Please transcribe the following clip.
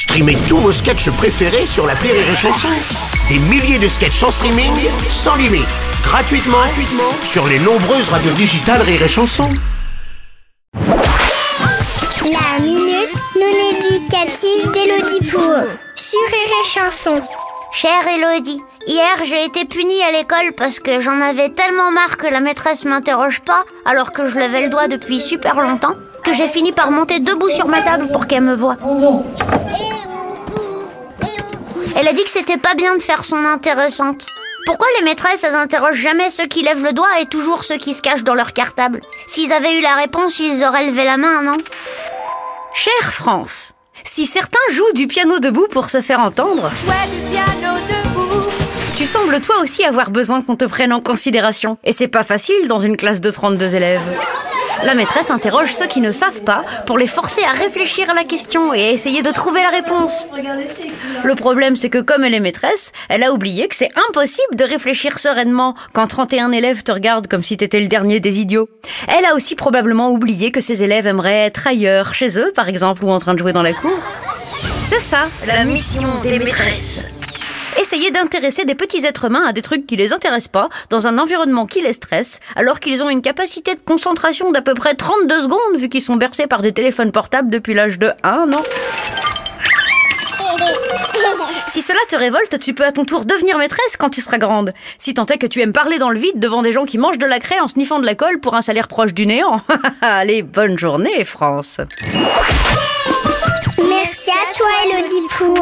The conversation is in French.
Streamez tous vos sketchs préférés sur la Rire et Chanson. Des milliers de sketchs en streaming, sans limite, gratuitement, gratuitement sur les nombreuses radios digitales Rire et Chanson. La minute non éducative d'Élodie Pour sur Rire et Chanson. Chère Elodie, hier j'ai été punie à l'école parce que j'en avais tellement marre que la maîtresse m'interroge pas alors que je levais le doigt depuis super longtemps j'ai fini par monter debout sur ma table pour qu'elle me voie. Elle a dit que c'était pas bien de faire son intéressante. Pourquoi les maîtresses, elles interrogent jamais ceux qui lèvent le doigt et toujours ceux qui se cachent dans leur cartable? S'ils avaient eu la réponse, ils auraient levé la main, non? Chère France, si certains jouent du piano debout pour se faire entendre, tu sembles toi aussi avoir besoin qu'on te prenne en considération. Et c'est pas facile dans une classe de 32 élèves. La maîtresse interroge ceux qui ne savent pas pour les forcer à réfléchir à la question et à essayer de trouver la réponse. Le problème, c'est que comme elle est maîtresse, elle a oublié que c'est impossible de réfléchir sereinement quand 31 élèves te regardent comme si t'étais le dernier des idiots. Elle a aussi probablement oublié que ses élèves aimeraient être ailleurs, chez eux par exemple, ou en train de jouer dans la cour. C'est ça, la mission des maîtresses essayer d'intéresser des petits êtres humains à des trucs qui les intéressent pas, dans un environnement qui les stresse, alors qu'ils ont une capacité de concentration d'à peu près 32 secondes, vu qu'ils sont bercés par des téléphones portables depuis l'âge de 1 an. Si cela te révolte, tu peux à ton tour devenir maîtresse quand tu seras grande. Si tant est que tu aimes parler dans le vide devant des gens qui mangent de la craie en sniffant de la colle pour un salaire proche du néant. Allez, bonne journée, France. Merci à toi, Elodie Pou.